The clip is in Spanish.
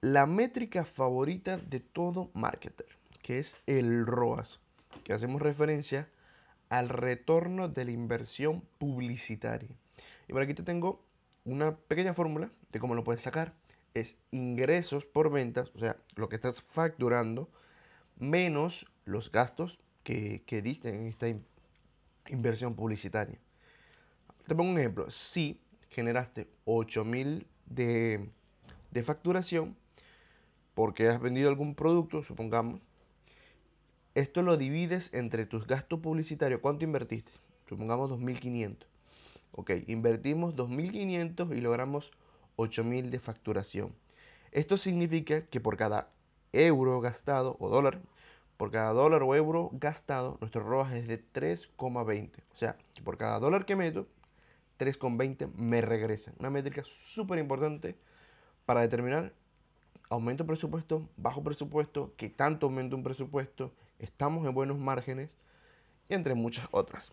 la métrica favorita de todo marketer, que es el ROAS, que hacemos referencia al retorno de la inversión publicitaria. Y por aquí te tengo una pequeña fórmula de cómo lo puedes sacar. Es ingresos por ventas, o sea, lo que estás facturando, menos los gastos que, que diste en esta inversión publicitaria. Te pongo un ejemplo. Si generaste 8000 de, de facturación porque has vendido algún producto, supongamos, esto lo divides entre tus gastos publicitarios. ¿Cuánto invertiste? Supongamos 2.500. Ok, invertimos 2.500 y logramos 8.000 de facturación. Esto significa que por cada euro gastado o dólar, por cada dólar o euro gastado, nuestro ROAS es de 3,20. O sea, por cada dólar que meto, 3,20 me regresa. Una métrica súper importante para determinar aumento presupuesto, bajo presupuesto, qué tanto aumenta un presupuesto, estamos en buenos márgenes y entre muchas otras.